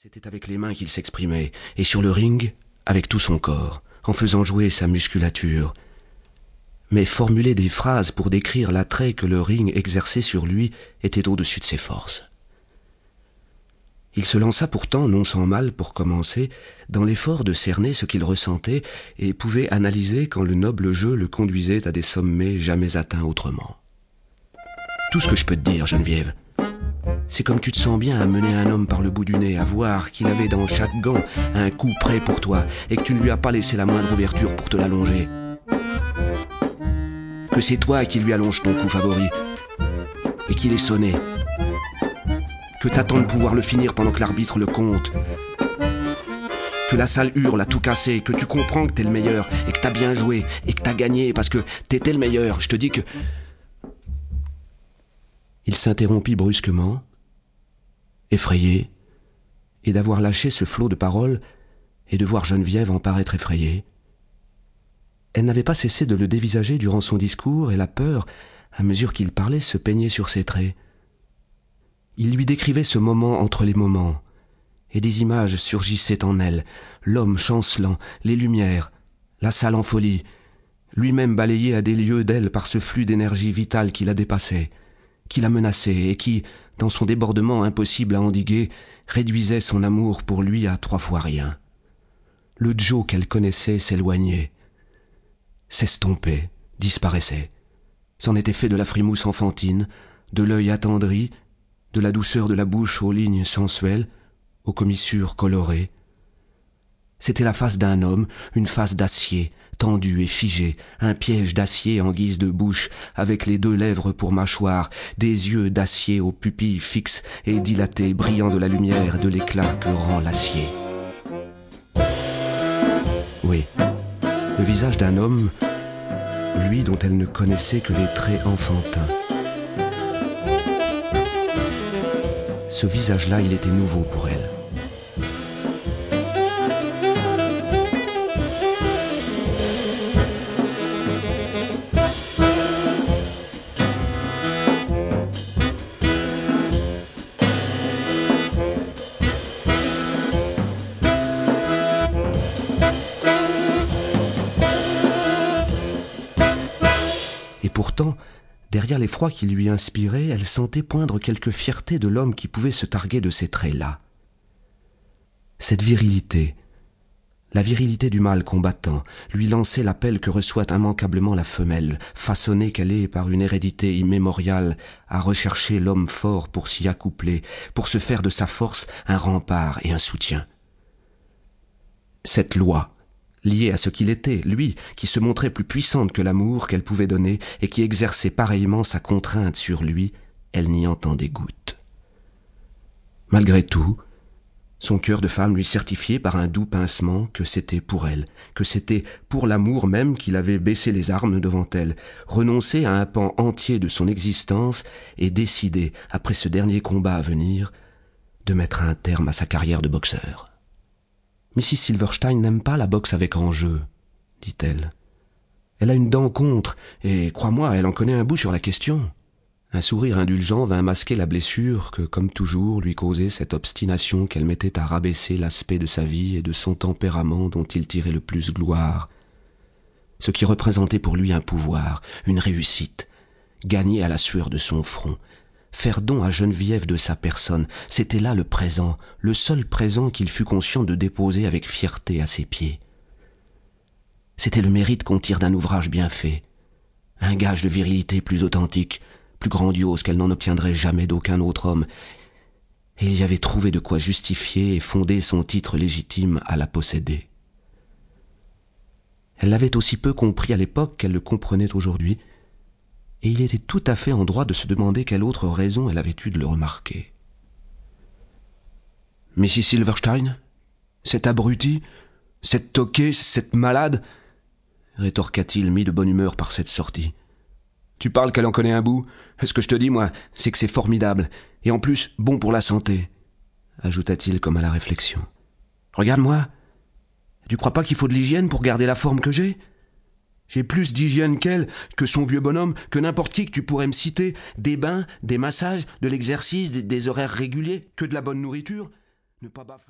C'était avec les mains qu'il s'exprimait, et sur le ring, avec tout son corps, en faisant jouer sa musculature. Mais formuler des phrases pour décrire l'attrait que le ring exerçait sur lui était au-dessus de ses forces. Il se lança pourtant, non sans mal pour commencer, dans l'effort de cerner ce qu'il ressentait et pouvait analyser quand le noble jeu le conduisait à des sommets jamais atteints autrement. Tout ce que je peux te dire, Geneviève, c'est comme tu te sens bien à mener un homme par le bout du nez, à voir qu'il avait dans chaque gant un coup prêt pour toi, et que tu ne lui as pas laissé la moindre ouverture pour te l'allonger. Que c'est toi qui lui allonge ton coup favori, et qu'il est sonné. Que t'attends de pouvoir le finir pendant que l'arbitre le compte. Que la salle hurle à tout casser, que tu comprends que t'es le meilleur, et que t'as bien joué, et que t'as gagné, parce que t'étais le meilleur. Je te dis que... Il s'interrompit brusquement, effrayé, et d'avoir lâché ce flot de paroles, et de voir Geneviève en paraître effrayée. Elle n'avait pas cessé de le dévisager durant son discours, et la peur, à mesure qu'il parlait, se peignait sur ses traits. Il lui décrivait ce moment entre les moments, et des images surgissaient en elle, l'homme chancelant, les lumières, la salle en folie, lui-même balayé à des lieues d'elle par ce flux d'énergie vitale qui la dépassait, qui la menaçait et qui, dans son débordement impossible à endiguer, réduisait son amour pour lui à trois fois rien. Le Joe qu'elle connaissait s'éloignait, s'estompait, disparaissait. C'en était fait de la frimousse enfantine, de l'œil attendri, de la douceur de la bouche aux lignes sensuelles, aux commissures colorées. C'était la face d'un homme, une face d'acier, tendu et figé, un piège d'acier en guise de bouche, avec les deux lèvres pour mâchoire, des yeux d'acier aux pupilles fixes et dilatés, brillant de la lumière et de l'éclat que rend l'acier. Oui, le visage d'un homme, lui dont elle ne connaissait que les traits enfantins. Ce visage-là, il était nouveau pour elle. Pourtant, derrière l'effroi qui lui inspirait, elle sentait poindre quelque fierté de l'homme qui pouvait se targuer de ces traits-là. Cette virilité, la virilité du mâle combattant, lui lançait l'appel que reçoit immanquablement la femelle, façonnée qu'elle est par une hérédité immémoriale à rechercher l'homme fort pour s'y accoupler, pour se faire de sa force un rempart et un soutien. Cette loi, liée à ce qu'il était, lui, qui se montrait plus puissante que l'amour qu'elle pouvait donner et qui exerçait pareillement sa contrainte sur lui, elle n'y entendait goutte. Malgré tout, son cœur de femme lui certifiait par un doux pincement que c'était pour elle, que c'était pour l'amour même qu'il avait baissé les armes devant elle, renoncé à un pan entier de son existence et décidé, après ce dernier combat à venir, de mettre un terme à sa carrière de boxeur. Mrs. Silverstein n'aime pas la boxe avec enjeu, dit-elle. Elle a une dent contre, et crois-moi, elle en connaît un bout sur la question. Un sourire indulgent vint masquer la blessure que, comme toujours, lui causait cette obstination qu'elle mettait à rabaisser l'aspect de sa vie et de son tempérament dont il tirait le plus gloire. Ce qui représentait pour lui un pouvoir, une réussite, gagner à la sueur de son front, faire don à Geneviève de sa personne, c'était là le présent, le seul présent qu'il fut conscient de déposer avec fierté à ses pieds. C'était le mérite qu'on tire d'un ouvrage bien fait, un gage de virilité plus authentique, plus grandiose qu'elle n'en obtiendrait jamais d'aucun autre homme, et il y avait trouvé de quoi justifier et fonder son titre légitime à la posséder. Elle l'avait aussi peu compris à l'époque qu'elle le comprenait aujourd'hui, et il était tout à fait en droit de se demander quelle autre raison elle avait eue de le remarquer. Mrs. Silverstein Cette abrutie Cette toquée Cette malade rétorqua-t-il mis de bonne humeur par cette sortie. Tu parles qu'elle en connaît un bout. Ce que je te dis, moi, c'est que c'est formidable, et en plus bon pour la santé, ajouta-t-il comme à la réflexion. Regarde-moi. Tu crois pas qu'il faut de l'hygiène pour garder la forme que j'ai? J'ai plus d'hygiène qu'elle, que son vieux bonhomme, que n'importe qui que tu pourrais me citer. Des bains, des massages, de l'exercice, des, horaires réguliers, que de la bonne nourriture. ne pas baffrer